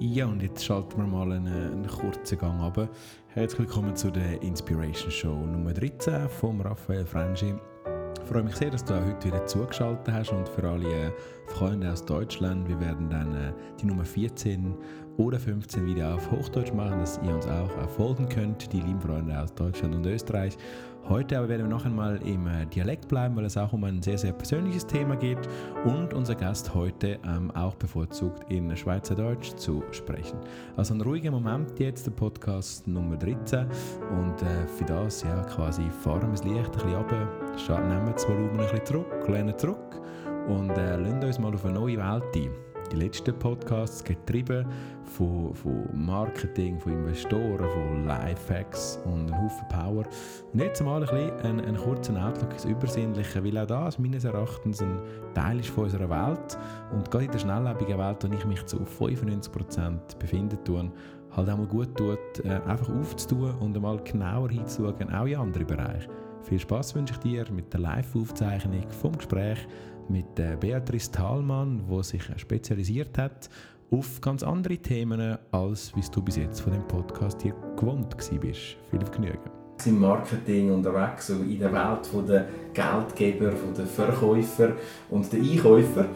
Ja, und jetzt schalten wir mal einen, einen kurzen Gang ab. Herzlich willkommen zu der Inspiration Show Nummer 13 von Raphael Frangi. Ich freue mich sehr, dass du auch heute wieder zugeschaltet hast und für alle äh, Freunde aus Deutschland, wir werden dann äh, die Nummer 14 oder 15 wieder auf Hochdeutsch machen, dass ihr uns auch äh, folgen könnt, die lieben Freunde aus Deutschland und Österreich. Heute aber werden wir noch einmal im äh, Dialekt bleiben, weil es auch um ein sehr, sehr persönliches Thema geht und unser Gast heute ähm, auch bevorzugt in Schweizerdeutsch zu sprechen. Also ein ruhiger Moment jetzt, der Podcast Nummer 13 und äh, für das ja quasi fahren wir das Licht ein bisschen runter, nehmen das Volumen ein bisschen zurück, lehnen zurück und äh, lassen uns mal auf eine neue Welt ein die letzten Podcasts getrieben von, von Marketing, von Investoren, von Lifehacks und einem Haufen Power. Und jetzt mal ein einen, einen kurzen Outlook ins Übersinnliche, weil auch das meines Erachtens ein Teil ist von unserer Welt und gerade in der schnelllebigen Welt, in ich mich zu 95% befinde, tun, halt auch mal gut tut, äh, einfach aufzutun und einmal genauer hinzuschauen, auch in andere Bereiche. Viel Spaß wünsche ich dir mit der Live-Aufzeichnung vom Gespräch mit äh, Beatrice Thalmann, die sich spezialisiert hat auf ganz andere Themen, als wie du bis jetzt von dem Podcast hier gewohnt bist. Viel Vergnügen. Im Marketing unterwegs, so in der Welt der Geldgeber, der Verkäufer und der Einkäufer.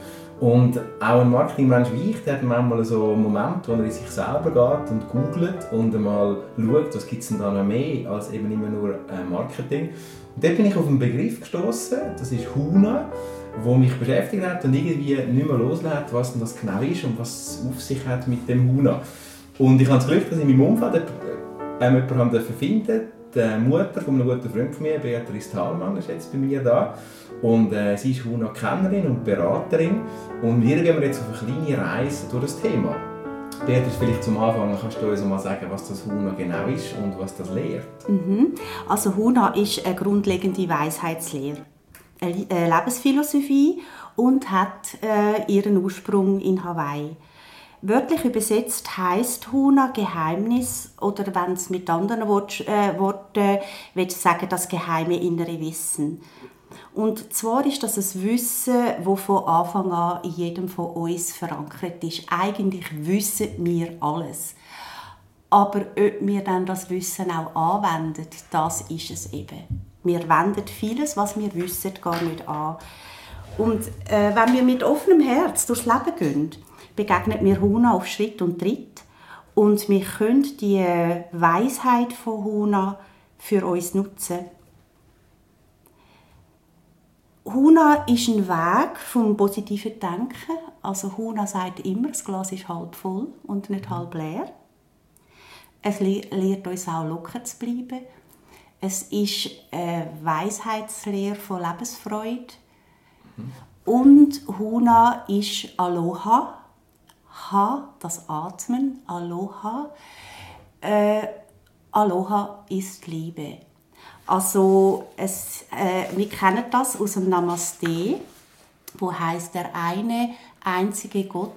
Und auch ein Marketingmensch wie ich, der hat manchmal so einen Moment, wo er in sich selber geht und googelt und einmal schaut, was gibt es denn da noch mehr als eben immer nur äh, Marketing. Und dort bin ich auf einen Begriff gestoßen, das ist HUNA wo mich beschäftigt hat und irgendwie nicht mehr loslässt, was denn das genau ist und was es auf sich hat mit dem Huna. Und ich habe das Glück, dass ich in meinem Umfeld ähm, jemanden finden Die Mutter von einem guten Freund von mir, Beatrice Thalmann, ist jetzt bei mir da. Und äh, sie ist Huna-Kennerin und Beraterin. Und wir gehen jetzt auf eine kleine Reise durch das Thema. Beatrice, vielleicht zum Anfang kannst du uns mal sagen, was das Huna genau ist und was das lehrt. Mhm. Also Huna ist eine grundlegende Weisheitslehre Lebensphilosophie und hat äh, ihren Ursprung in Hawaii. Wörtlich übersetzt heißt Huna Geheimnis oder wenn es mit anderen Wort, äh, Worten will ich sagen, das geheime innere Wissen. Und zwar ist das ein Wissen, das von Anfang an in jedem von uns verankert ist. Eigentlich wissen wir alles. Aber ob wir dann das Wissen auch anwenden, das ist es eben. Wir wenden vieles, was wir wissen, gar nicht an. Und äh, wenn wir mit offenem Herz durchs Leben gehen, begegnet mir Huna auf Schritt und Tritt. Und wir können die Weisheit von Huna für uns nutzen. Huna ist ein Weg vom positiven Denken. Also Huna sagt immer, das Glas ist halb voll und nicht halb leer. Es lehrt uns auch locker zu bleiben es ist eine Weisheitslehre von Lebensfreude. Mhm. Und Huna ist Aloha. Ha, das Atmen, Aloha. Äh, Aloha ist Liebe. Also es, äh, wir kennen das aus dem Namaste, wo heißt der eine einzige Gott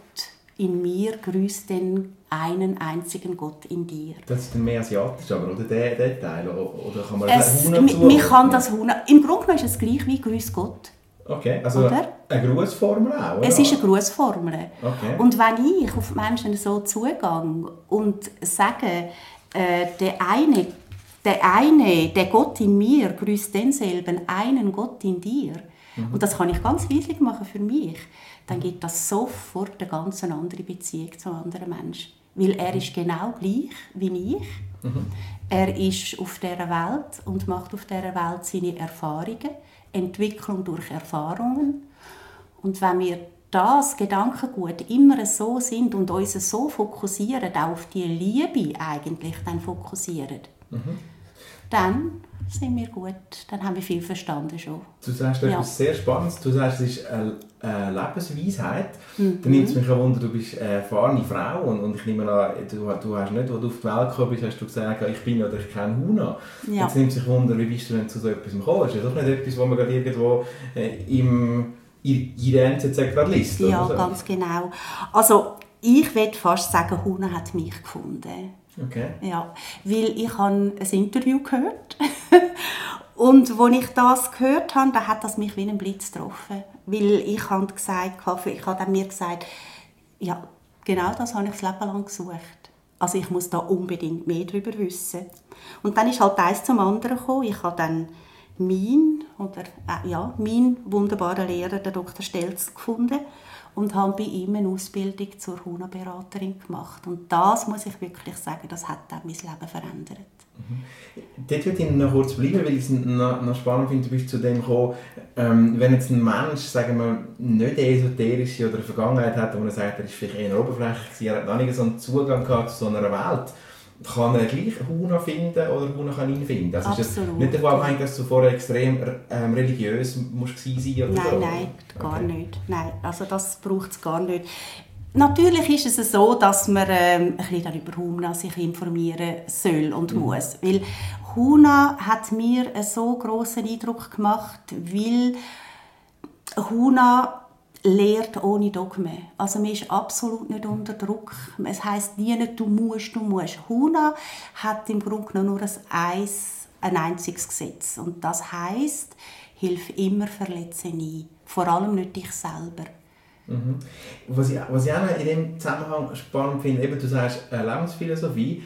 in mir grüßt den einen einzigen Gott in dir. Das ist dann mehr asiatisch, aber oder der, der Teil? Oder kann man es, Huna zu? Man kann das Huna. Im Grunde genommen ist es gleich wie Grüß Gott. Okay, also oder? eine Grußformel auch? Oder? Es ist eine Grußformel. Okay. Und wenn ich auf Menschen so zugehe und sage, äh, der eine, der eine, der Gott in mir grüßt denselben einen Gott in dir, mhm. und das kann ich ganz weislich machen für mich, dann gibt das sofort eine ganz andere Beziehung zu anderen Menschen. Weil er ist genau gleich wie ich. Mhm. Er ist auf dieser Welt und macht auf dieser Welt seine Erfahrungen, Entwicklung durch Erfahrungen. Und wenn wir das Gedankengut immer so sind und uns so fokussieren, auch auf die Liebe eigentlich dann fokussieren, mhm. dann sind wir gut, dann haben wir viel verstanden schon. Du sagst ja. etwas sehr Spannendes, du sagst, es ist eine, Lebensweisheit. Mhm. Dann nimmt es mich ein Wunder, du bist eine erfahrene Frau und, und ich nehme an, du, du hast nicht, als du auf die Welt gekommen bist, hast du gesagt, ich bin oder ich kenne Huna. Ja. Jetzt nimmt sich Wunder, wie bist du denn zu so etwas gekommen? Das ist ja doch nicht etwas, was man gerade irgendwo äh, im in der NZZ gerade liest. Ja, so. ganz genau. Also ich würde fast sagen, Huna hat mich gefunden. Okay. Ja, weil ich habe ein Interview gehört und als ich das gehört habe, da hat das mich wie ein Blitz getroffen, weil ich habe gesagt, ich habe mir gesagt, ja, genau das habe ich das Leben lang gesucht. Also ich muss da unbedingt mehr darüber wissen. Und dann ist halt eins zum anderen gekommen. Ich habe dann mein, oder, äh, ja, mein wunderbarer Lehrer, der Dr. Stelz, gefunden und habe bei ihm eine Ausbildung zur HUNA-Beraterin gemacht. Und das, muss ich wirklich sagen, das hat auch mein Leben verändert. Mhm. Dort würde ich noch kurz bleiben, weil ich es noch, noch spannend finde, du bist zu dem gekommen, ähm, wenn jetzt ein Mensch, sagen wir, nicht esoterische oder eine Vergangenheit hat, wo er sagt, er ist vielleicht eher oberflächlich, er hat noch nicht so einen Zugang gehabt zu so einer Welt, kann er gleich Huna finden oder Huna kann ihn finden. Also Absolut. ist es nicht davon abhängig, dass du vorher extrem ähm, religiös musst sein oder Nein, so. nein, gar okay. nicht. Nein, also das braucht es gar nicht. Natürlich ist es so, dass man ähm, ein bisschen über Huna sich informieren soll und mhm. muss, weil Huna hat mir einen so großen Eindruck gemacht, weil Huna lehrt ohne Dogme. Also man ist absolut nicht unter Druck. Es heißt nie, du musst, du musst. Huna hat im Grunde genommen nur ein, eins, ein einziges Gesetz. Und das heißt, hilf immer, verletze nie. Vor allem nicht dich selber. Mhm. Was, ich, was ich auch in dem Zusammenhang spannend finde, eben, du sagst äh, Lebensphilosophie,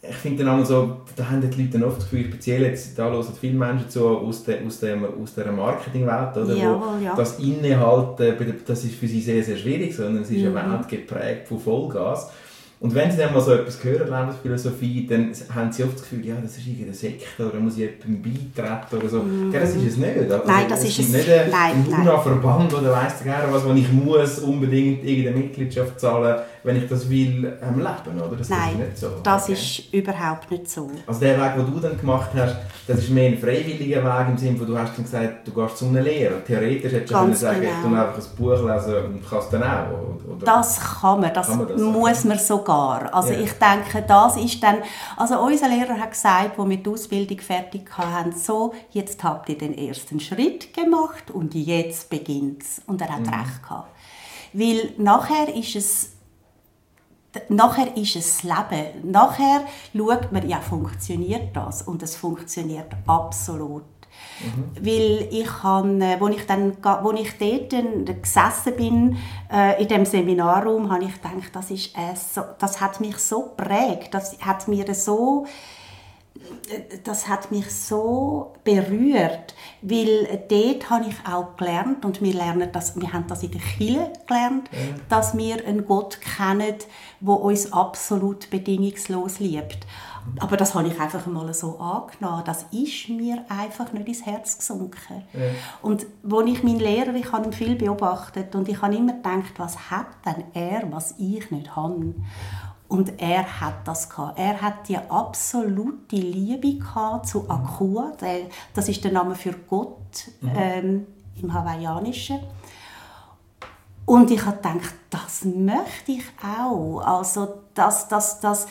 ich finde dann so, da haben die Leute oft das Gefühl, speziell jetzt, da hören viele Menschen zu aus, der, aus, dem, aus der Marketingwelt, oder, Jawohl, wo ja. das Innehalten, das ist für sie sehr, sehr schwierig, sondern es ist mhm. eine Welt geprägt von Vollgas. Und wenn sie dann mal so etwas hören, Lebensphilosophie, dann haben sie oft das Gefühl, ja, das ist irgendeine Sekte oder muss ich jemandem beitreten oder so. Mm. Ja, das ist es nicht. Also, nein, das ist es nicht. Ein, nein, ein UNA-Verband oder weiss der was, wo ich muss unbedingt irgendeine Mitgliedschaft zahlen wenn ich das will ähm, leben, oder? Das, Nein, das ist nicht so. das okay. ist überhaupt nicht so. Also der Weg, den du dann gemacht hast, das ist mehr ein freiwilliger Weg im Sinne, wo du hast dann gesagt, du gehst zu einem Lehrer. Theoretisch hättest du können sagen, genau. ich kann einfach ein Buch lesen und kannst dann auch, oder? Das kann man, das, kann man das muss man sogar. Also ja. ich denke, das ist dann, also unser Lehrer hat gesagt, als wir die Ausbildung fertig hatten, so, jetzt habt ihr den ersten Schritt gemacht und jetzt beginnt es. Und er hat mhm. recht gehabt. Weil nachher ist es nachher ist es Leben. Nachher schaut man, ja, funktioniert das? Und es funktioniert absolut. Mhm. Weil ich habe, äh, wo ich dann, wo ich dort gesessen bin, äh, in dem Seminarraum, habe ich gedacht, das ist äh, so, das hat mich so prägt, das hat mir so das hat mich so berührt, weil dort habe ich auch gelernt und wir lernen das, wir haben das in der Kirche gelernt, ja. dass wir einen Gott kennen, der uns absolut bedingungslos liebt. Aber das habe ich einfach mal so angenommen. Das ist mir einfach nicht ins Herz gesunken. Ja. Und wo ich meinen Lehrer, ich habe ihn viel beobachtet und ich habe immer gedacht, was hat denn er, was ich nicht habe? Und er hat das gehabt. Er hat die absolute Liebe gehabt zu Akua. Das ist der Name für Gott mhm. ähm, im Hawaiianischen. Und ich habe gedacht, das möchte ich auch. Also, dass, dass, dass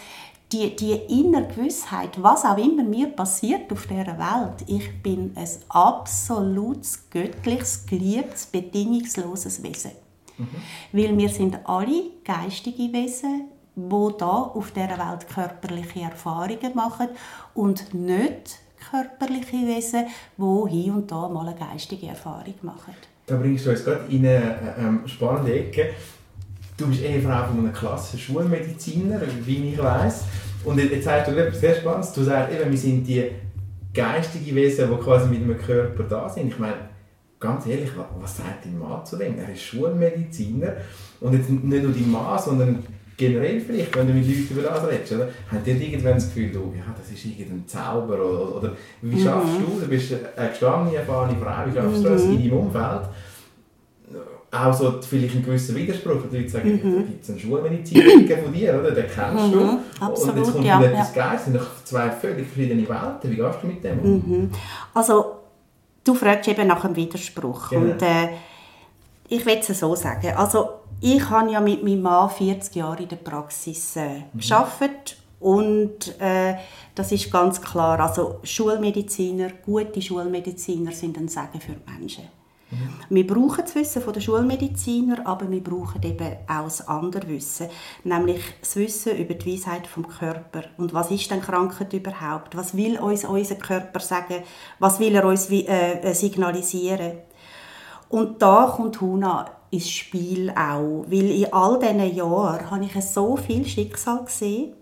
die, die innere Gewissheit, was auch immer mir passiert auf dieser Welt, ich bin ein absolutes, göttliches, geliebtes, bedingungsloses Wesen. Mhm. Weil wir sind alle geistige Wesen, wo da auf der Welt körperliche Erfahrungen machen und nicht körperliche Wesen, wo hier und da mal eine geistige Erfahrung machen. Da bringst du uns gerade in eine ähm, spannende Ecke. Du bist Ehefrau von einem klassischen Schulmediziner, wie ich weiß. Und jetzt sagst du etwas sehr Spannendes. Du sagst eben, wir sind die geistigen Wesen, die quasi mit einem Körper da sind. Ich meine, ganz ehrlich, was sagt dein Mann zu dem? Er ist Schulmediziner. Und jetzt nicht nur dein Mann, sondern generell vielleicht, wenn du mit Leuten über das redest, oder? haben die irgendwann das Gefühl, oh, ja, das ist irgendein Zauber oder, oder wie schaffst mhm. du, du bist eine gestandene, erfahrene Frau, wie schaffst du das in deinem Umfeld? auch so vielleicht einen gewissen Widerspruch. Die Leute sagen, mhm. da gibt es einen Schulmediziner von dir, oder? den kennst du. Mhm, absolut, und jetzt kommt ja, etwas ja. Geiles, sind zwei völlig verschiedene Welten. Wie gehst du mit dem um? Mhm. Also, du fragst eben nach einem Widerspruch. Genau. Und, äh, ich will es so sagen. Also, ich habe ja mit meinem Mann 40 Jahre in der Praxis äh, mhm. gearbeitet und äh, das ist ganz klar. Also Schulmediziner, gute Schulmediziner sind ein Segen für die Menschen. Mhm. Wir brauchen das Wissen der Schulmediziner, aber wir brauchen eben auch das andere Wissen, nämlich das Wissen über die Weisheit vom Körper. Und was ist denn Krankheit überhaupt? Was will uns unser Körper sagen? Was will er uns äh, signalisieren? Und da kommt Huna ins Spiel auch, weil in all diesen Jahren habe ich so viel Schicksal gesehen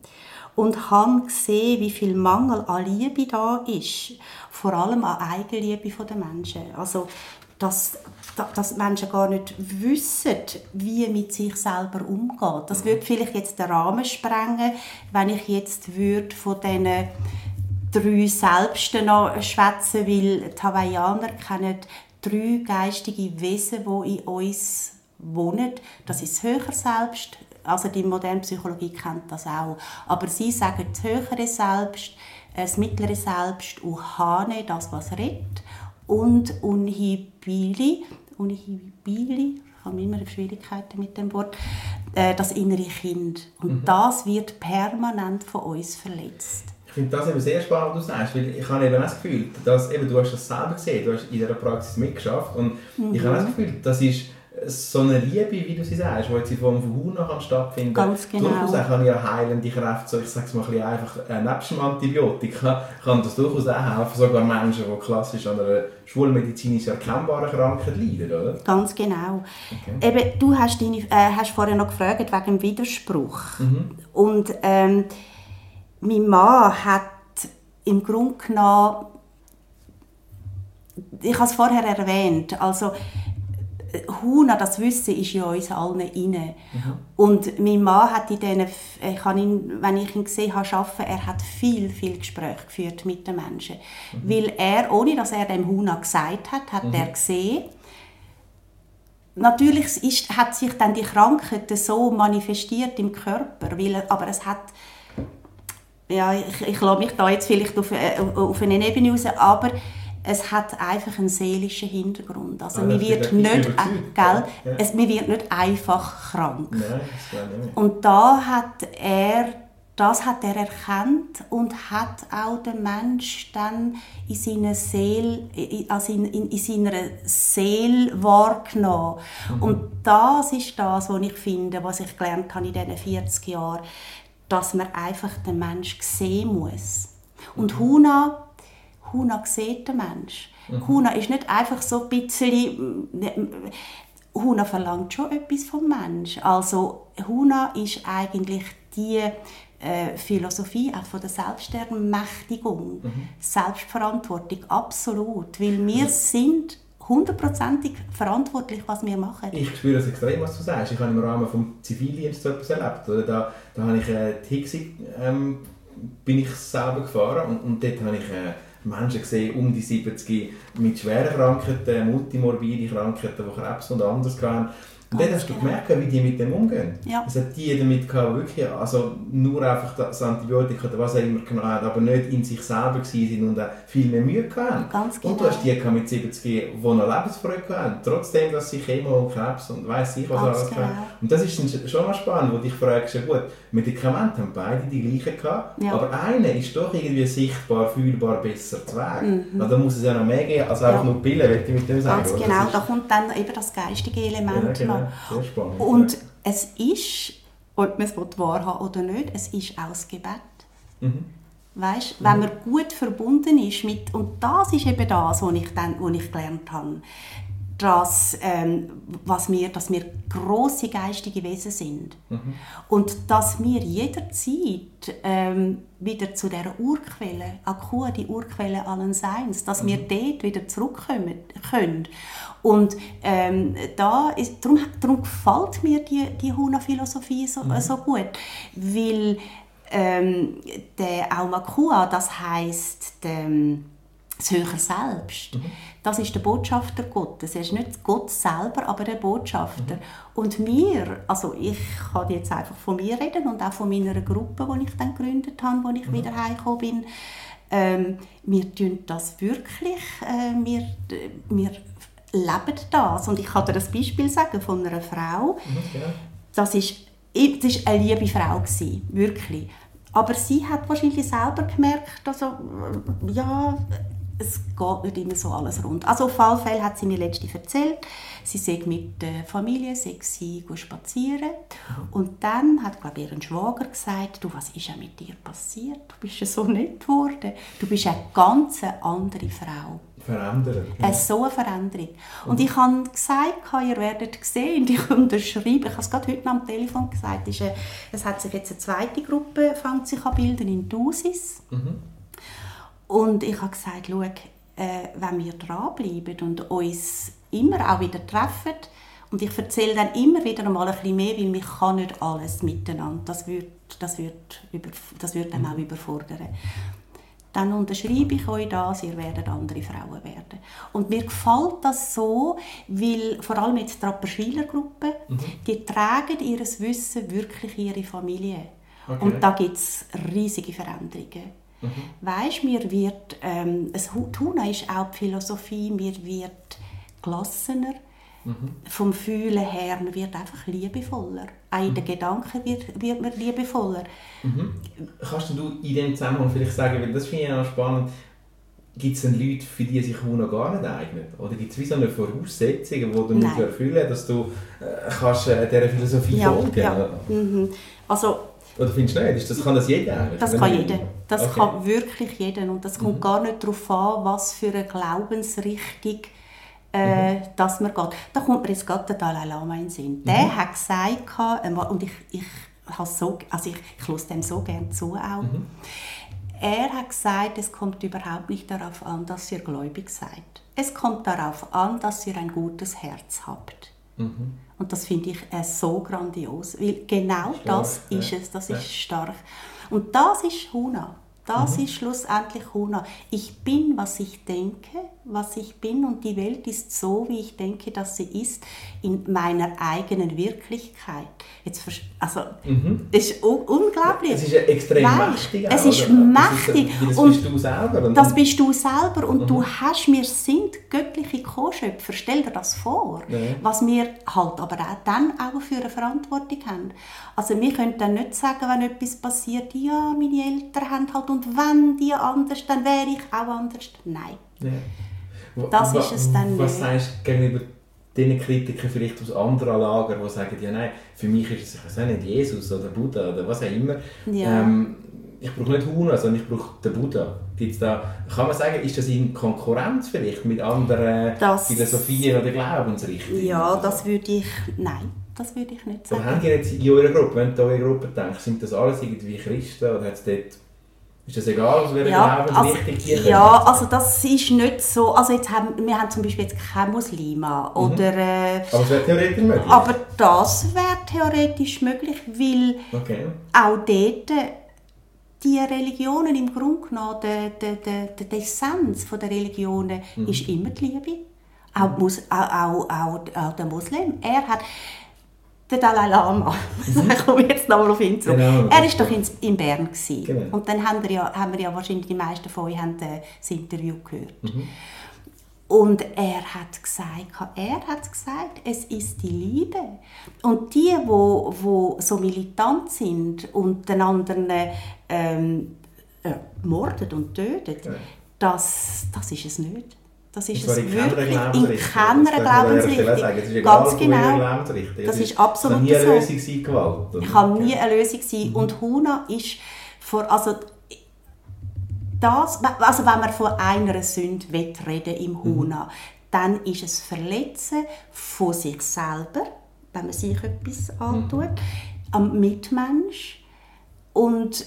und habe gesehen, wie viel Mangel an Liebe da ist, vor allem an Eigenliebe der Menschen. Also, dass, dass Menschen gar nicht wissen, wie mit sich selber umgeht. Das würde vielleicht jetzt den Rahmen sprengen, wenn ich jetzt würde von diesen drei Selbsten noch schwätzen, weil die Hawaiianer kennen drei geistige Wesen, die in uns wohnen. Das ist das höhere Selbst, also die moderne Psychologie kennt das auch. Aber sie sagen das höhere Selbst, das mittlere Selbst, Uhane, das was redet, und Unhibili, Unhibili, ich habe immer Schwierigkeiten mit dem Wort, äh, das innere Kind. Und mhm. das wird permanent von uns verletzt. Ich finde das eben sehr spannend, was du sagst, weil ich habe eben das Gefühl, dass eben, du hast das selber gesehen, du hast in dieser Praxis mitgeschafft und mhm. ich habe das Gefühl, das ist so eine Liebe, wie du sie sagst, die jetzt in Form von Huna kann stattfinden kann. Ganz genau. Durchaus auch kann ja heilende Kräfte, so ich sage es mal ein bisschen einfach, äh, nebst dem Antibiotika, kann das durchaus auch helfen, sogar Menschen, die klassisch an einer schulmedizinisch erkennbaren Krankheit leiden, oder? Ganz genau. Okay. Eben, du hast, deine, äh, hast vorher noch gefragt wegen dem Widerspruch. Mhm. Und ähm, mein Mann hat im Grunde genommen ich habe es vorher erwähnt, also Huna, das Wissen ist in uns allen inne. Mhm. Und mein Mann hat in diesen, ich habe ihn, wenn ich ihn gesehen habe, arbeiten, er hat viel, viel Gespräche geführt mit den Menschen. Mhm. Weil er, ohne dass er dem Huna gesagt hat, hat mhm. er gesehen, Natürlich ist, hat sich dann die Krankheit so manifestiert im Körper, weil, aber es hat ja, ich, ich lasse mich da jetzt vielleicht auf, äh, auf eine Ebene raus, aber es hat einfach einen seelischen Hintergrund. Also ah, man wird nicht, äh, gell, ja. es, man wird nicht einfach krank. Nein, und da hat er das hat er erkannt und hat auch den Mensch dann in seiner Seele, also in, in, in seiner Seele wahrgenommen. Mhm. Und das ist das, was ich finde, was ich gelernt habe in diesen 40 Jahren, dass man einfach den Mensch sehen muss. Und Huna Huna sieht den Mensch. Mhm. Huna ist nicht einfach so ein bisschen... Huna verlangt schon etwas vom Mensch. Also Huna ist eigentlich die äh, Philosophie auch von der Selbstermächtigung, mhm. Selbstverantwortung, absolut. Weil wir mhm. sind hundertprozentig verantwortlich, was wir machen. Ich spüre das extrem, was du sagst. Ich habe im Rahmen des Zivildienstes so etwas erlebt. Da, da habe ich äh, die Hixi, ähm, bin ich selber gefahren und, und dort habe ich äh, Menschen gesehen, um die 70 mit schweren Krankheiten, multimorbide Krankheiten, die Krebs und anderes hatten. Und dann hast du gemerkt, wie die mit dem umgehen. Ja. Es hat die damit gehabt, wirklich, also nur einfach das Antibiotika oder was auch immer genommen hat, aber nicht in sich selber waren und auch viel mehr Mühe hatten. Ganz genau. Und du hast die mit 70, die noch Lebensfreude hatten, trotzdem, dass sie Chemo und Krebs und weiss ich was Ganz alles genau. hatten. Und das ist schon mal spannend, wo dich fragst, ja gut, Medikamente haben beide die gleichen gehabt, ja. aber einer ist doch irgendwie sichtbar, fühlbar besser zu Weg. Mhm. Also da muss es ja noch mehr geben als einfach ja. nur Pillen, würde ich mit dem sagen. Ganz genau, da kommt dann eben das geistige Element ja, genau. Sehr spannend. Und es ist, ob man es wahrhaben oder nicht, es ist auch das Gebet. Mhm. Weißt, wenn man gut verbunden ist mit, und das ist eben das, was ich, dann, was ich gelernt habe, dass, ähm, was wir, dass wir grosse geistige Wesen sind. Mhm. Und dass wir jederzeit ähm, wieder zu dieser Urquelle, Akua, die Urquelle allen Seins, dass mhm. wir dort wieder zurückkommen können. Und ähm, da ist, darum, darum gefällt mir die, die Huna-Philosophie so, mhm. so gut, weil ähm, der Aumakua, das heißt der, das höhere Selbst. Mhm. Das ist der Botschafter Gottes. Er ist nicht Gott selber, aber der Botschafter. Mhm. Und wir, also ich kann jetzt einfach von mir reden und auch von meiner Gruppe, die ich dann gegründet habe, als ich mhm. wieder heimgekommen bin. Ähm, wir tun das wirklich, äh, wir, wir leben das. Und ich kann dir das Beispiel sagen von einer Frau. Mhm, das ist, das ist eine liebe Frau gewesen, wirklich. Aber sie hat wahrscheinlich selber gemerkt, also, ja, es geht nicht immer so alles rund. Also auf jeden Fall hat sie mir letzte erzählt, sie sei mit der Familie sei sie spazieren und dann hat glaube ich, ihr Schwager gesagt, du, was ist ja mit dir passiert? Du bist ja so nett geworden. Du bist eine ganz andere Frau. Verändern. Ja. so eine Veränderung. Und ich habe gesagt, ihr werdet sehen, ich unterschreibe, ich habe es gerade heute am Telefon gesagt, es hat sich jetzt eine zweite Gruppe fängt sich an bilden in Dusis. Mhm und ich habe gesagt, schau, äh, wenn wir dranbleiben und uns immer auch wieder treffen, und ich erzähle dann immer wieder mal ein bisschen mehr, weil mich kann nicht alles miteinander. Das wird, das wird, das wird dann auch überfordern. Dann unterschreibe ich euch das, ihr werdet andere Frauen werden. Und mir gefällt das so, weil vor allem jetzt die Rapperschwiler Gruppe, mhm. die tragen ihr Wissen wirklich ihre Familie. Okay. Und da gibt es riesige Veränderungen. Mhm. Weißt, mir wird, ähm, es, Tuna ist auch die Philosophie, mir wird gelassener, mhm. vom Fühlen her, man wird einfach liebevoller. Auch in den mhm. Gedanken wird, wird man liebevoller. Mhm. Kannst du in dem Zusammenhang vielleicht sagen, weil das finde ich auch spannend, gibt es denn Leute, für die sich UNO gar nicht eignet? Oder gibt es wie so eine Voraussetzung, die du musst erfüllen musst, dass du äh, kannst, äh, dieser Philosophie ja, folgen kannst? Ja. Mhm. Also, oder findest du nicht? Das kann das jeder eigentlich? Das kann jeder. Das okay. kann wirklich jeder. Und das kommt mhm. gar nicht darauf an, was für eine Glaubensrichtung äh, mhm. dass man geht. Da kommt mir jetzt gerade der Dalai Lama in den Sinn. Der mhm. hat gesagt, und ich, ich, so, also ich, ich höre dem so gerne zu auch, mhm. er hat gesagt, es kommt überhaupt nicht darauf an, dass ihr gläubig seid. Es kommt darauf an, dass ihr ein gutes Herz habt. Mhm. Und das finde ich äh, so grandios, weil genau stark, das ja. ist es, das ja. ist stark. Und das ist Huna. Das mhm. ist schlussendlich Huna. Ich bin, was ich denke, was ich bin und die Welt ist so, wie ich denke, dass sie ist, in meiner eigenen Wirklichkeit. Jetzt, also, mhm. Das ist unglaublich. Es ist extrem weißt, mächtig. Es ist oder? mächtig. Das, ist, das bist du selber. Das bist du selber und mhm. du hast, wir sind göttliche Co-Schöpfer. Stell dir das vor. Ja. Was wir halt aber auch dann auch für eine Verantwortung haben. Also wir können dann nicht sagen, wenn etwas passiert, ja, meine Eltern haben halt und wenn die anders, dann wäre ich auch anders. Nein. Ja. Das ist es dann Was sagst du gegenüber den Kritikern vielleicht aus anderen Lagern, die sagen, ja nein, für mich ist es nicht Jesus oder Buddha oder was auch immer. Ja. Ähm, ich brauche nicht Huna, sondern ich brauche den Buddha. Gibt's da, kann man sagen, ist das in Konkurrenz vielleicht mit anderen das, Philosophien oder Glaubensrichtungen? Ja, das würde ich, nein, das würde ich nicht sagen. Aber habt ihr jetzt in eurer Gruppe, wenn du an eure Gruppe denkst, sind das alles irgendwie Christen oder hat es dort ist das egal, aus welcher ja, Glaubensrichtung also, Ja, also das ist nicht so. Also jetzt haben, wir haben zum Beispiel jetzt keine Muslime. Mhm. Oder, äh, aber es wäre theoretisch möglich? Aber das wäre theoretisch möglich, weil okay. auch dort die Religionen im Grunde genommen, der, der, der, der Essenz der Religionen mhm. ist immer die Liebe. Auch, auch, auch, auch, auch der Muslim. Er hat der Dalai Lama, mhm. ich komme jetzt nochmal auf ihn zu. Genau. Er war doch in, in Bern. Genau. Und dann haben wir, ja, haben wir ja wahrscheinlich, die meisten von euch haben das Interview gehört. Mhm. Und er hat gesagt, er hat gesagt, es ist die Liebe. Und die, wo, wo so militant sind und den anderen ähm, äh, mordet und tötet, ja. das, das ist es nicht. Das ist es wirklich in keiner Glaubensrichtung. Ganz genau. Das ist absolut. Es kann nie eine Lösung sein, Gewalt. Es kann nie eine Lösung sein. Mhm. Und Huna ist vor, also das, also wenn man von einer Sünde reden im Huna, mhm. dann ist es Verletzen von sich selber, wenn man sich etwas mhm. antut, mhm. am Mitmensch und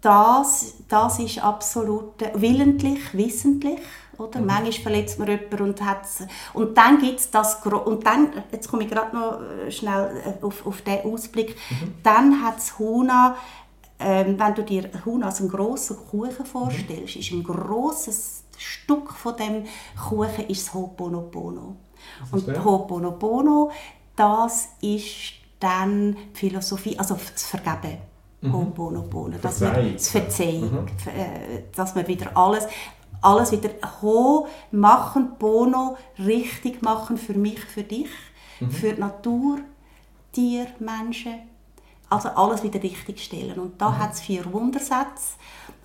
das, das ist absolut willentlich, wissentlich oder? Mhm. Manchmal verletzt man jemanden und hat's, und dann gibt es das, und dann, jetzt komme ich gerade noch äh, schnell äh, auf, auf den Ausblick, mhm. dann hat es Huna, ähm, wenn du dir Huna als einen grossen Kuchen vorstellst, mhm. ist ein grosses Stück von dem Kuchen ist das Ho'oponopono. Und Ho'oponopono, das ist dann die Philosophie, also das Vergeben. Mhm. Ho'oponopono, dass man das Verzeihung, mhm. Äh, dass man wieder alles, alles wieder ho machen, Bono richtig machen für mich, für dich, mhm. für die Natur, Tier, Menschen. Also alles wieder richtig stellen. Und da mhm. hat es vier Wundersätze.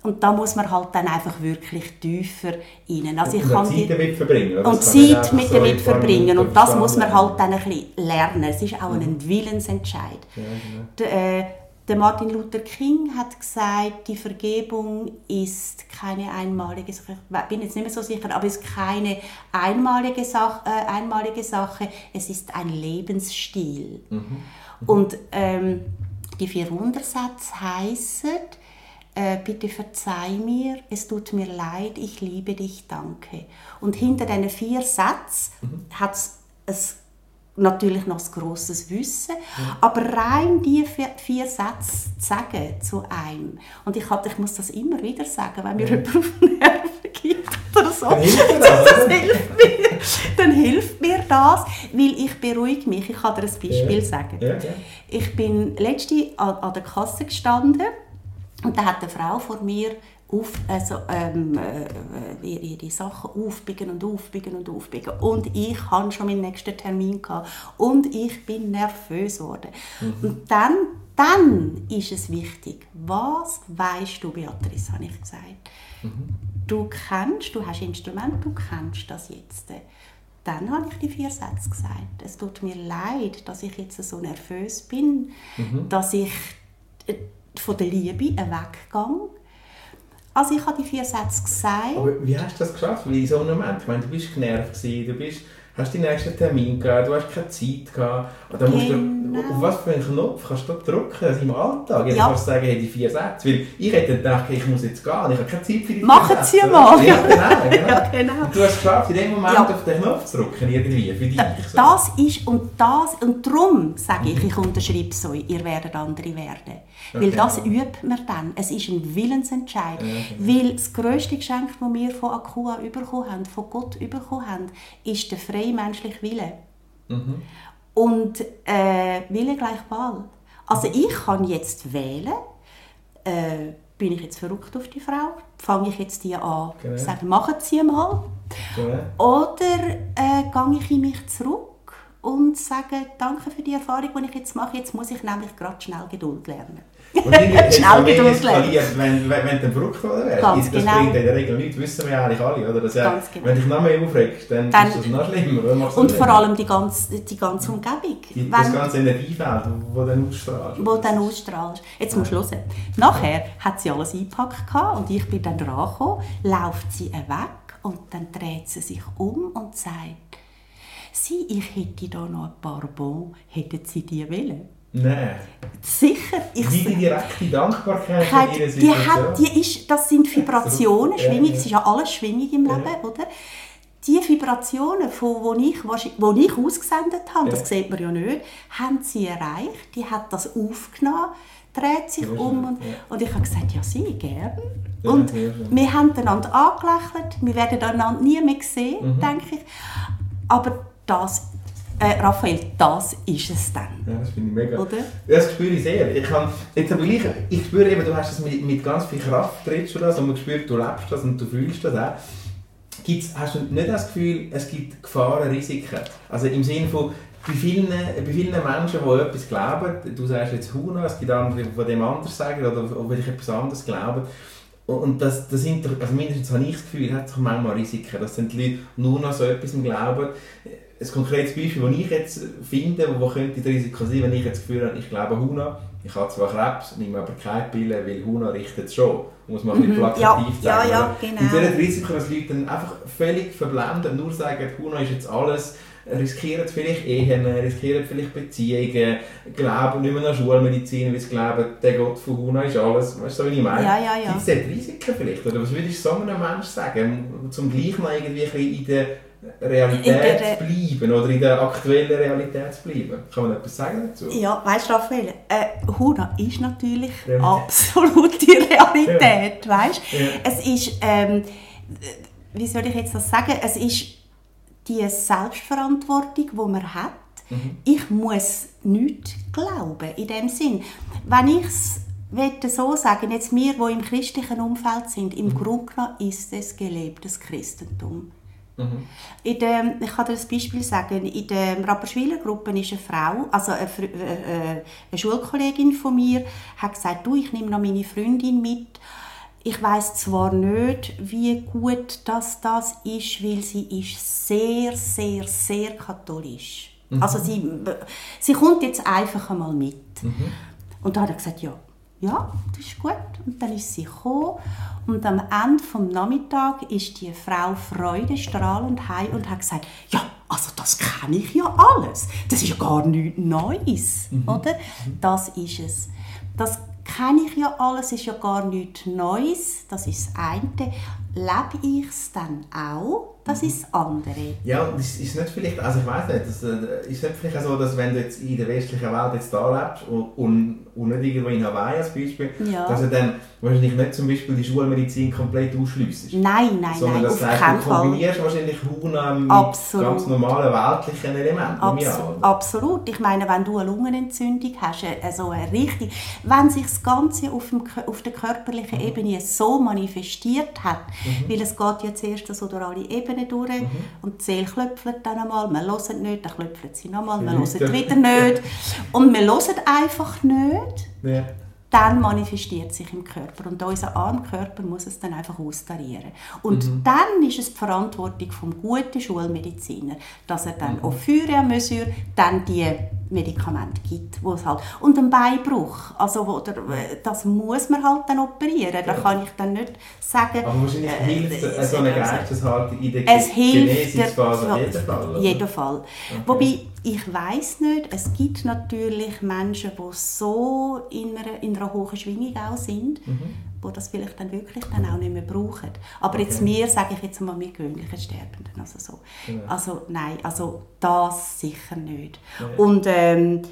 Und da muss man halt dann einfach wirklich tiefer rein. Also ich kann Zeit damit verbringen. Oder? Und Zeit mit so damit verbringen. Und das muss man halt dann ein bisschen lernen. Es ist auch mhm. ein Willensentscheid. Ja, genau. Der, Martin Luther King hat gesagt, die Vergebung ist keine einmalige Sache. Ich bin jetzt nicht mehr so sicher, aber es ist keine einmalige Sache. Äh, einmalige Sache. Es ist ein Lebensstil. Mhm. Mhm. Und ähm, die vier Wundersätze heißen, äh, bitte verzeih mir, es tut mir leid, ich liebe dich, danke. Und hinter diesen vier Sätzen mhm. hat es natürlich noch ein grosses Wissen, ja. aber rein die vier, vier Sätze zu sagen zu einem, und ich, halt, ich muss das immer wieder sagen, wenn mir ja. jemand auf die Nerven gibt oder so, dann hilft, das, das hilft mir. dann hilft mir das, weil ich beruhige mich. Ich kann dir ein Beispiel ja. sagen. Ich bin letzte an, an der Kasse gestanden und da hat eine Frau vor mir auf, also, ähm, äh, ihre Sachen aufbiegen und aufbiegen und aufbiegen. Und ich hatte schon meinen nächsten Termin gehabt. Und ich bin nervös geworden. Mhm. Und dann, dann ist es wichtig, was weißt du, Beatrice, habe ich gesagt. Mhm. Du kennst, du hast Instrument, du kennst das jetzt. Dann habe ich die vier Sätze gesagt. Es tut mir leid, dass ich jetzt so nervös bin, mhm. dass ich äh, von der Liebe weggehe also ich habe die vier Sätze gesagt. Aber wie hast du das geschafft? Weil in so einem Moment, ich meine, du bist genervt, du bist hast den nächsten Termin gehabt, du hast keine Zeit gehabt. Und dann musst du, genau. auf was für einen Knopf kannst du drücken also im Alltag? Ja. kannst du sagen, hey, die vier Sätze. Weil ich hätte gedacht, ich muss jetzt gehen, ich habe keine Zeit für die Machen Sie mal! Ja, genau. genau. ja, genau. Du hast geschafft, in dem Moment ja. auf den Knopf zu drücken, irgendwie, für dich. So. Das ist, und das, und darum sage ich, ich unterschreibe es euch, ihr werdet andere werden. Weil okay. das übt man dann. Es ist ein Willensentscheid. Okay. Weil das grösste Geschenk, das wir von Akua bekommen haben, von Gott bekommen haben, ist der freie menschliche Wille. Mhm. Und äh, Wille gleich Wahl. Also ich kann jetzt wählen, äh, bin ich jetzt verrückt auf die Frau? Fange ich jetzt die an, genau. sagen, machen Sie mal? Genau. Oder äh, gehe ich in mich zurück und sage, danke für die Erfahrung, die ich jetzt mache. Jetzt muss ich nämlich gerade schnell Geduld lernen. Schnell Geduld lernen. Wenn, wenn, wenn du verrückt wärst. Das genau. bringt in der Regel nichts, wissen wir eigentlich alle. Oder? Dass, ja, genau. Wenn dich noch mehr aufregst, dann, dann ist das noch schlimmer. Und vor allem die ganze, die ganze Umgebung. Die, das ganze Energiefeld, das dann ausstrahlst. Wo dann ausstrahlst. Jetzt musst du hören. Nachher hat sie alles eingepackt und ich bin dann dran gekommen, läuft sie weg und dann dreht sie sich um und sagt, Sie, ich hätte da noch ein paar Bon, hätten Sie die wollen? Nein. Sicher. Ich Wie die direkte Dankbarkeit in ihrer die hat, die ist, Das sind Vibrationen, ja, Schwingung, ja. es ist ja alles Schwingung im Leben, ja. oder? Die Vibrationen, die ich, wo ich ausgesendet habe, das sieht man ja nicht, haben sie erreicht, die hat das aufgenommen, dreht sich um und, und ich habe gesagt, ja, sie, gern. Und wir haben einander angelächelt, wir werden einander nie mehr sehen, mhm. denke ich. Aber das, äh, Raphael, das ist es dann. Ja, das finde ich mega. Oder? Das spüre ich sehr. Ich, kann, jetzt aber ich, ich spüre eben, du hast es mit, mit ganz viel Kraft, trittst du das und man spürt, du lebst das und du fühlst das auch. Gibt's, hast du nicht das Gefühl, es gibt Gefahren, Risiken? Also im Sinne von, bei vielen, bei vielen Menschen, die etwas glauben, du sagst jetzt Huna, es gibt andere, die von dem anders sagen oder, oder vielleicht etwas anderes glauben, und das, das sind, also mindestens habe ich das Gefühl, hat sich manchmal Risiken, dass die Leute nur noch so etwas glauben ein konkretes Beispiel, das ich jetzt finde, wo könnte das Risiko sein, wenn ich jetzt das Gefühl habe, ich glaube Huna, ich habe zwar Krebs, nehme aber keine Pille, weil Huna richtet es schon. Muss man ein bisschen mhm. plakativ ja, sagen. Ja, ja, genau. Und dieses Risiko, dass Leute dann einfach völlig verblenden, nur sagen, Huna ist jetzt alles, riskieren vielleicht Ehen, riskieren vielleicht Beziehungen, glauben nicht mehr an Schulmedizin, weil sie glauben, der Gott von Huna ist alles. Weißt du, wie ich meine? Ja, ja, ja. Gibt es Risiken vielleicht? Oder was würdest du so einem Menschen sagen, zum gleich noch irgendwie in der Realität zu bleiben oder in der aktuellen Realität zu bleiben. Kann man etwas sagen dazu? Ja, weißt du, Raphael, äh, Huna ist natürlich Realität. absolute Realität, ja. weißt? Ja. Es ist, ähm, wie soll ich jetzt das sagen? Es ist die Selbstverantwortung, die man hat. Mhm. Ich muss nichts glauben in dem Sinn. Wenn ich es so sagen, jetzt wir, die im christlichen Umfeld sind, im mhm. Grunde genommen ist es gelebtes Christentum. Mhm. In der, ich kann dir ein Beispiel sagen. In der Rapperschwiler Gruppe ist eine Frau, also eine, äh, äh, eine, Schulkollegin von mir, hat gesagt, du, ich nehme noch meine Freundin mit. Ich weiß zwar nicht, wie gut das, das ist, weil sie ist sehr, sehr, sehr katholisch. Mhm. Also sie, sie kommt jetzt einfach einmal mit. Mhm. Und da hat er gesagt, ja, ja, das ist gut. Und dann ist sie gekommen und am Ende vom Nachmittag ist die Frau freudestrahlend heim und hat gesagt, ja, also das kenne ich ja alles. Das ist ja gar nichts Neues, mhm. oder? Das ist es. Das kenne ich ja alles, ist ja gar nichts Neues. Das ist das eine. Lebe ich es dann auch? Das ist das andere. Ja, ist, ist nicht vielleicht, also ich weiß nicht, das, äh, ist nicht vielleicht so, dass wenn du jetzt in der westlichen Welt jetzt da lebst und, und, und nicht irgendwo in Hawaii als Beispiel, ja. dass du dann wahrscheinlich nicht zum Beispiel die Schulmedizin komplett ausschliessest. Nein, nein, sondern nein, das heißt, du kombinierst Fall. wahrscheinlich Huna mit Absolut. ganz normalen weltlichen Elementen. Absolut. Absolut. Ich meine, wenn du eine Lungenentzündung hast, also eine richtig, wenn sich das Ganze auf, dem, auf der körperlichen mhm. Ebene so manifestiert hat, mhm. weil es geht ja zuerst so durch alle Ebenen Ebene durch mhm. und die Seele klopft dann einmal, man hört nicht, dann klopft sie nochmal, man hört wieder nicht. Und man hört einfach nicht. Ja dann manifestiert sich im Körper. Und unser Armkörper muss es dann einfach austarieren. Und mhm. dann ist es die Verantwortung vom guten Schulmediziner, dass er dann mhm. auf Feuer à mesure dann die Medikamente gibt, wo es halt und ein Beinbruch, also wo der, das muss man halt dann operieren. Da kann ich dann nicht sagen. Aber wahrscheinlich äh, hilft äh, so eine Geisteshaltung in der es Genesungsphase auf jeden Fall. Jeden Fall. Okay. Wobei ich weiß nicht, es gibt natürlich Menschen, die so in einer, in einer hohen Schwingung auch sind, mhm. wo das vielleicht dann wirklich dann auch nicht mehr brauchen. Aber okay. jetzt mir sage ich jetzt mal mit gewöhnlichen Sterbenden, also so. Ja. Also nein, also das sicher nicht. Ja. Und ähm,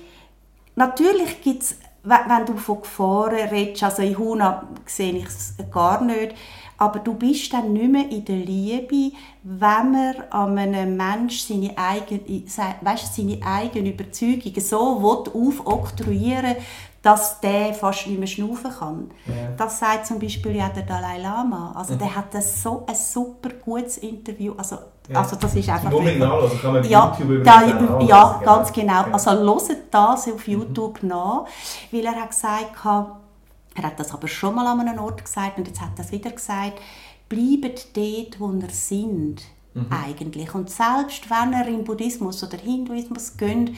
natürlich gibt es, wenn du von Gefahren redest, also in Huna sehe ich es gar nicht, aber du bist dann nicht mehr in der Liebe, wenn man an einem Menschen seine eigene, weißt, seine eigene Überzeugung so aufoktroyieren dass der fast nicht mehr schnaufen kann. Ja. Das sagt zum Beispiel ja der Dalai Lama. Also mhm. der hat das so ein super gutes Interview. Also, ja. also das ist einfach... Original, also kann man ja, YouTube da, Ja, ja ganz genau. Also hört das auf mhm. YouTube mhm. nach, weil er hat gesagt er hat das aber schon mal an einem Ort gesagt und jetzt hat er es wieder gesagt. Bleibt dort, wo ihr sind, mhm. eigentlich. Und selbst wenn ihr im Buddhismus oder Hinduismus geht,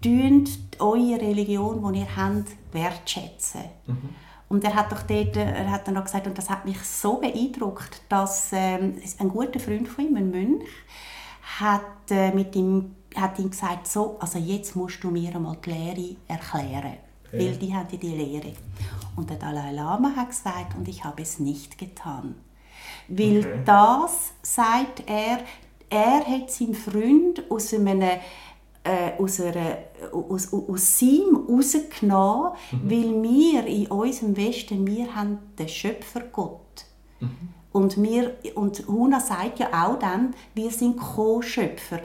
tünt eure Religion, die ihr habt, wertschätzen. Mhm. Und er hat doch dort, er hat dann noch gesagt, und das hat mich so beeindruckt, dass ähm, ein guter Freund von ihm, ein Mönch, hat, äh, mit ihm, hat ihm gesagt, so, also jetzt musst du mir einmal die Lehre erklären. Ja. Weil die hatte die Lehre. Und der Dalai Lama hat gesagt, und ich habe es nicht getan. Weil okay. das, sagt er, er hat seinen Freund aus einem äh, aus, einer, aus, aus seinem rausgenommen, mhm. weil wir in unserem Westen, wir haben den Schöpfergott. Mhm. Und, wir, und Huna sagt ja auch dann, wir sind Co-Schöpfer.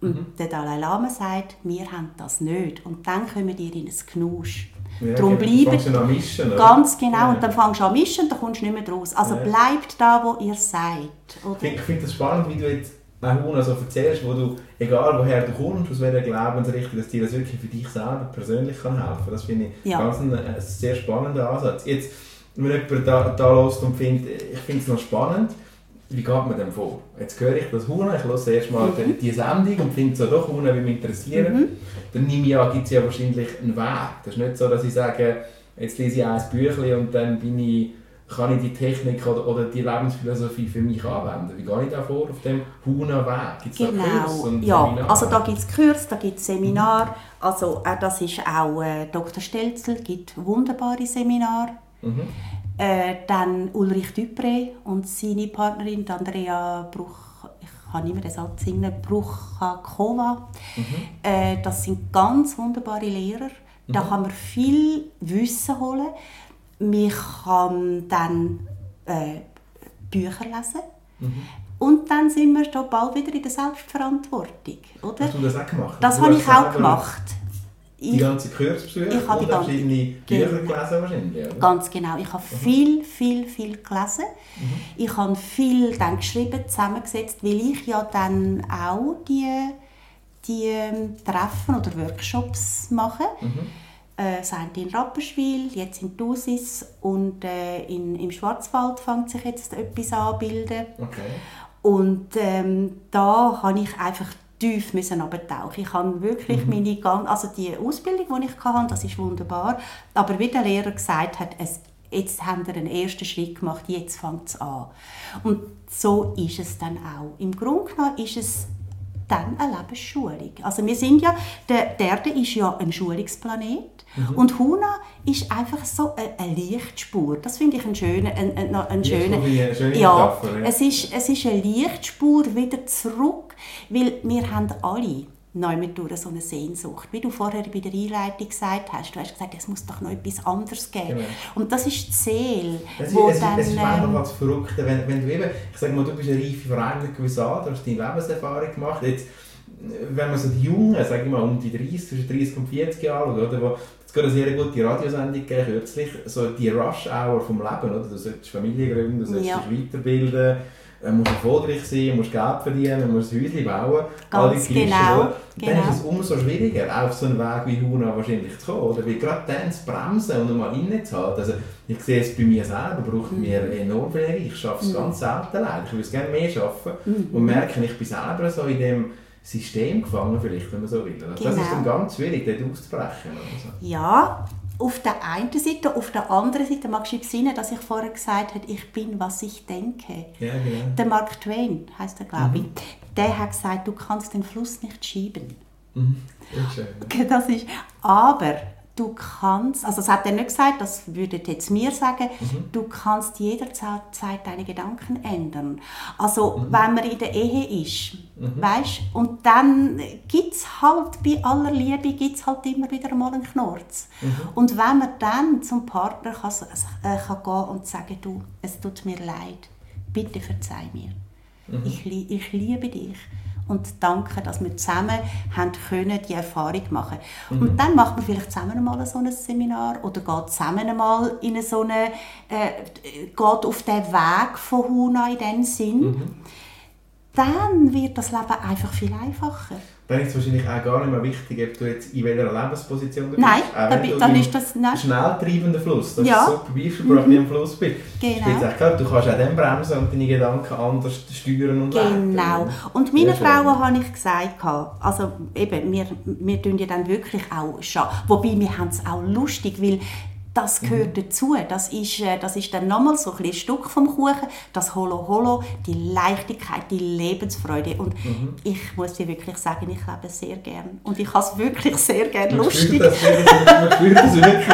Mhm. Der Dalai Lama sagt, wir haben das nicht. Und dann kommen wir in ein Knusch. Ja, Darum genau. bleibt mischen, ganz genau ja. und dann fängst du an mischen und dann kommst du nicht mehr raus. Also ja. bleibt da, wo ihr seid. Oder? Ich finde das spannend, wie du jetzt auch so erzählst, wo du, egal woher du kommst, aus welcher Glaubensrichtung, dass dir das wirklich für dich selber persönlich kann helfen kann. Das finde ich ganz ein, ein, sehr spannender Ansatz. Jetzt, wenn jemand da, da lässt und findet, ich finde es noch spannend, wie geht man denn vor? Jetzt höre ich das Huhn, ich höre erst mal mhm. die Sendung und finde es doch Huhn, wie mich interessieren. Mhm. Dann nehme ich an, gibt es ja wahrscheinlich einen Weg. Das ist nicht so, dass ich sage, jetzt lese ich ein Büchlein und dann bin ich, kann ich die Technik oder, oder die Lebensphilosophie für mich anwenden. Wie gehe ich da vor auf dem Huhn-Weg? Gibt es genau. da Kurs und ja, Seminar? also da gibt es Kurs, da gibt es Seminar. Mhm. Also äh, das ist auch äh, Dr. Stelzel, gibt wunderbare Seminare. Mhm. Äh, dann Ulrich Dupré und seine Partnerin Andrea Bruch, ich kann nicht mehr den Satz singen, Bruchakova. Mhm. Äh, das sind ganz wunderbare Lehrer. Mhm. Da kann man viel Wissen holen. Man kann dann äh, Bücher lesen. Mhm. Und dann sind wir schon bald wieder in der Selbstverantwortung, oder? Hast du das auch gemacht? Das Du habe ich auch selber gemacht. Die Ich, ganze Kursbesuche Ich habe die und ganze- verschiedene Bücher Genau. gelesen wahrscheinlich, oder? ganz genau. Ich habe viel, viel, viel gelesen. Ich habe viel dann geschrieben, zusammengesetzt, weil ich ja dann auch die, die ähm, Treffen oder Workshops mache. Äh, das eine in Rapperswil, jetzt in Thusis und äh, in, im Schwarzwald fängt sich jetzt etwas an bilden. Okay. Und ähm, da habe ich einfach tief müssen abtauchen. Ich habe wirklich meine gan- also die Ausbildung, die ich hatte, das ist wunderbar. Aber wie der Lehrer gesagt hat, es, jetzt haben wir einen ersten Schritt gemacht, jetzt fängt es an. Und so ist es dann auch. Im Grunde genommen ist es dann eine Lebensschulung. Also wir sind ja, der, Erde ist ja ein Schulungsplanet und Huna ist einfach so eine, eine Lichtspur. Das finde ich einen schönen, einen, einen, einen schönen, eine schöne ja, Metapher, ja. es ist, es ist eine Lichtspur wieder zurück, weil wir haben alle neu durch so eine Sehnsucht. Wie du vorher bei der Einleitung gesagt hast, du hast gesagt, es muss doch noch etwas anderes geben. Genau. Und das ist die Seele, ist, wo es, dann... es ist einfach ähm, was Verrückte, wenn, wenn du eben, ich sag mal, du bist eine reife Frau gewissen Alter, hast deine Lebenserfahrung gemacht, jetzt, wenn man so die Jungen, sag ich mal, um die 30, zwischen 30 und 40 Jahre schaut, oder, wo es gerade eine sehr gute Radiosendung gegeben kürzlich, so die Rush-Hour vom Leben, oder? du solltest Familie gründen, du solltest Ja. dich weiterbilden, äh, musst erfolgreich sein, musst Geld verdienen, musst ein Häuschen bauen, Ganz die Klischees, genau? Dann genau. ist es umso schwieriger, auf so einen Weg wie Huna wahrscheinlich zu kommen, oder? Weil gerade dann zu bremsen und mal innezuhalten, also ich sehe es bei mir selber, braucht Mhm. mir enorm viel Energie. Ich schaffe es ganz selten allein. Ich würde es gerne mehr schaffen Mhm. und merke, ich bin selber so in dem System gefangen, vielleicht, wenn man so will. Also Das ist Genau. dann ganz schwierig, dort auszubrechen. Oder so. Ja, auf der einen Seite, auf der anderen Seite magst du besinnen, dass ich vorher gesagt habe, ich bin, was ich denke. Ja, genau. Der Mark Twain heißt er, glaube ich. Der hat gesagt, du kannst den Fluss nicht schieben. Schön. Okay, Das ist, aber du kannst, also das hat er nicht gesagt, das würde jetzt mir sagen, du kannst jederzeit deine Gedanken ändern. Also wenn man in der Ehe ist, weißt, und dann gibt es halt bei aller Liebe gibt's halt immer wieder mal einen Knorz. Und wenn man dann zum Partner kann, äh, kann gehen und sagen, du, es tut mir leid, bitte verzeih mir. Ich, lie- ich liebe dich. Und danke, dass wir zusammen haben können, die Erfahrung machen Und dann macht man vielleicht zusammen mal so ein Seminar oder geht zusammen mal in so eine, äh, geht auf den Weg von Huna in dem Sinn. Dann wird das Leben einfach viel einfacher. Dann ist es wahrscheinlich auch gar nicht mehr wichtig, ob du jetzt in welcher Lebensposition du Nein, bist. Auch dann ist das- nein. schnell treibenden Fluss. Das Ja. ist super Beispiel, wo du am Fluss bist. Genau. Klar, Du kannst auch dann bremsen und deine Gedanken anders steuern und Genau. lenken. Und meinen schön. Frauen habe ich gesagt, also eben, wir, wir tun ja dann wirklich auch scha Wobei, wir haben es auch lustig, weil das gehört dazu. Das ist, äh, das ist dann nochmal so ein Stück vom Kuchen, das Holo Holo, die Leichtigkeit, die Lebensfreude. Und ich muss dir wirklich sagen, ich lebe es sehr gern. Und ich habe es wirklich sehr gern Man lustig. das, man spürt das wirklich.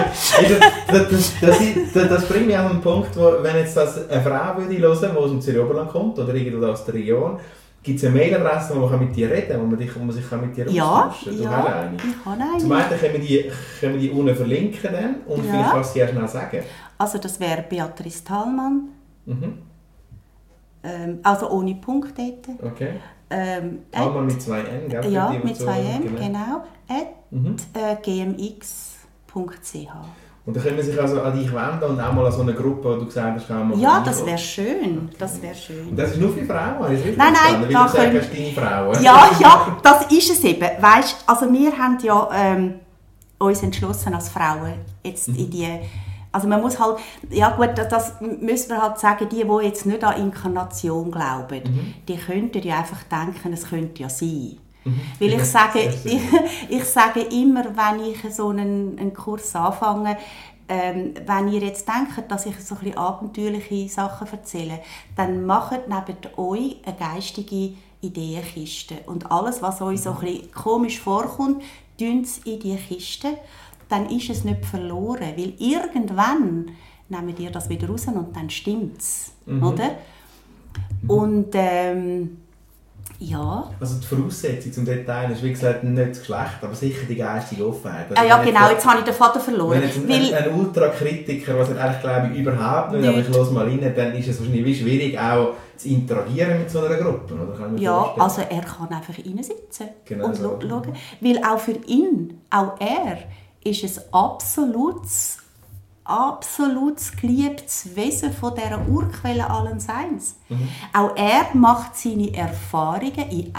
Das, das, das, das, das bringt mich an einen Punkt, wo, wenn jetzt das eine Frau würde hören, die aus dem Zürich-Oberland kommt oder irgendwo aus der Region, gibt es eine Mailadresse, wo man mit dir reden kann, wo man, dich, wo man sich mit dir Ja, austauschen kann? Ja, hast eine. ich habe Zum eine. einen können wir die, können wir die unten verlinken dann und Ja. vielleicht kannst du sie ja schnell sagen. Also das wäre Beatrice Thalmann, Mhm. ähm, also ohne Punkt dort. Okay. Ähm, Einmal mit zwei N, gell? Ja, mit zwei zuhören, M, genau. At Mhm. äh, gmx.ch. Und dann können wir sich also an dich wenden und auch mal an so eine Gruppe, wo du gesagt hast, kann man Ja, das wäre schön. Das wäre Und schön. das ist nur für Frauen, richtig Nein, nein, da können- hast, deine Frauen. Ja, ja, das ist es eben. Weißt, also wir haben ja ähm, uns entschlossen als Frauen jetzt in die also man muss halt, ja gut, das, das müssen wir halt sagen, die, die jetzt nicht an Inkarnation glauben, die könnten ja einfach denken, es könnte ja sein. Weil ich sage, ich, ich sage immer, wenn ich so einen, einen Kurs anfange, ähm, wenn ihr jetzt denkt, dass ich so ein bisschen abenteuerliche Sachen erzähle, dann macht neben euch eine geistige Ideenkiste. Und alles, was euch so ein bisschen komisch vorkommt, tun es in die Kiste. Dann ist es nicht verloren, weil irgendwann nehmt ihr das wieder raus und dann stimmt es. Oder? Und ähm, Ja. Also die Voraussetzung zum Detail ist, wie gesagt, nicht das Geschlecht, aber sicher die geistige Offenheit. Also Ah, ja, genau, jetzt- habe ich den Vater verloren. Wenn jetzt ein, Weil, ein, ein Ultrakritiker, was er eigentlich glaube ich überhaupt nicht, aber ich Nicht. höre mal rein, dann ist es wahrscheinlich wie schwierig auch zu interagieren mit so einer Gruppe, oder? Ich ja, vorstellen. also er kann einfach reinsitzen Genau und so. scha- schauen. Weil auch für ihn, auch er, ist es absolutes, absolutes geliebtes Wesen von dieser Urquelle allen Seins. Mhm. Auch er macht seine Erfahrungen in äh,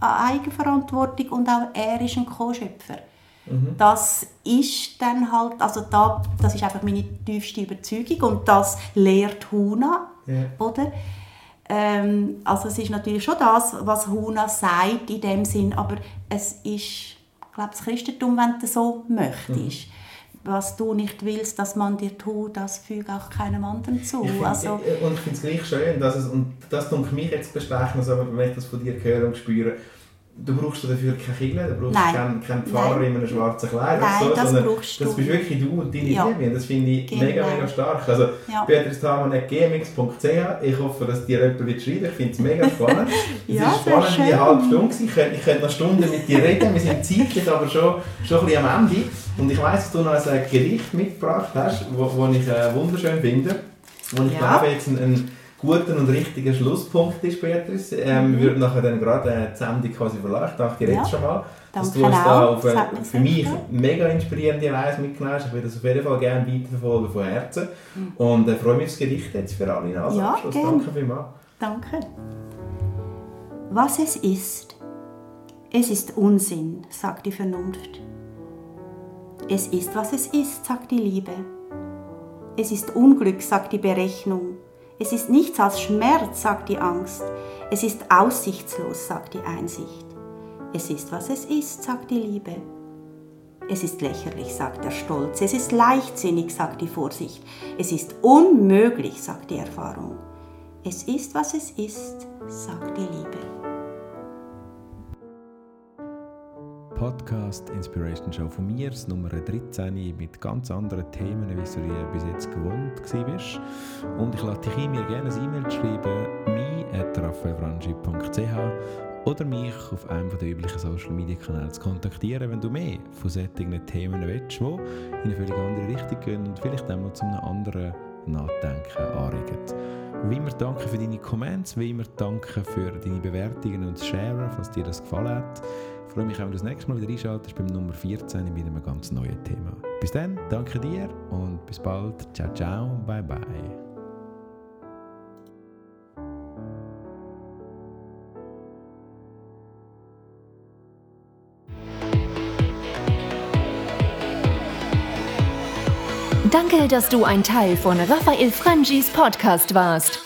Eigenverantwortung und auch er ist ein Co-Schöpfer. Mhm. Das ist dann halt, also da, das ist einfach meine tiefste Überzeugung und das lehrt Huna, Ja. oder? Ähm, also es ist natürlich schon das, was Huna sagt in dem Sinn, aber es ist, ich glaube, das Christentum, wenn du so möchtest. Was du nicht willst, dass man dir tut, das füge auch keinem anderen zu. Ich find, also, ich- und ich finde es gleich schön, dass es, und das tut mich jetzt bestechen, also wenn ich das von dir höre und spüre, du brauchst dafür keine Kille, du brauchst Nein. keinen, keinen Pfarrer Nein. in einem schwarzen Kleid, Nein, oder so, das brauchst das du. bist wirklich du und deine Ja. Liebe das finde ich Genau. mega, mega stark. Also Ja. beatrice.gmx.ch ich hoffe, dass dir jemand wird schreiben ich finde es mega spannend. Es Ja, ist spannend wie eine halbe Stunde ich könnte, ich könnte noch Stunden mit dir reden, wir sind zeitlich aber schon, schon ein bisschen am Ende und ich weiss, dass du noch ein Gericht mitgebracht hast, wo ich äh, wunderschön finde und ich Ja. glaube jetzt ein, ein guter und richtiger Schlusspunkt ist, Beatrice. Ähm, Wir würden nachher dann gerade äh, die Sendung quasi verlassen. Ich danke dir Ja. jetzt schon mal, dass Danke du uns da auf eine, für mich mega inspirierende Reise mitgenommen hast. Ich würde das auf jeden Fall gerne weiterverfolgen von Herzen. Und äh, freue mich aufs Gedicht jetzt für alle. Also, Mhm. Ja, Abschluss. Danke vielmals. Danke. Was es ist, es ist Unsinn, sagt die Vernunft. Es ist, was es ist, sagt die Liebe. Es ist Unglück, sagt die Berechnung. Es ist nichts als Schmerz, sagt die Angst. Es ist aussichtslos, sagt die Einsicht. Es ist, was es ist, sagt die Liebe. Es ist lächerlich, sagt der Stolz. Es ist leichtsinnig, sagt die Vorsicht. Es ist unmöglich, sagt die Erfahrung. Es ist, was es ist, sagt die Liebe. Podcast Inspiration Show von mir, das Nummer 13 mit ganz anderen Themen, wie du bis jetzt gewohnt bist. Und ich lade dich ein, mir gerne ein E-Mail schreiben, mi.raffaelfrangi.ch oder mich auf einem der üblichen Social Media Kanäle zu kontaktieren, wenn du mehr von solchen Themen willst, die in eine völlig andere Richtung gehen und vielleicht auch mal zu einem anderen Nachdenken anregen. Wie immer danke für deine Comments, wie immer danke für deine Bewertungen und das Sharen, falls dir das gefallen hat. Freue mich, wenn du das nächste Mal wieder einschaltest beim Nummer 14 mit einem ganz neuen Thema. Bis dann, danke dir und bis bald. Ciao, ciao, bye bye. Danke, dass du ein Teil von Raphael Frangis Podcast warst.